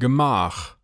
Gemach.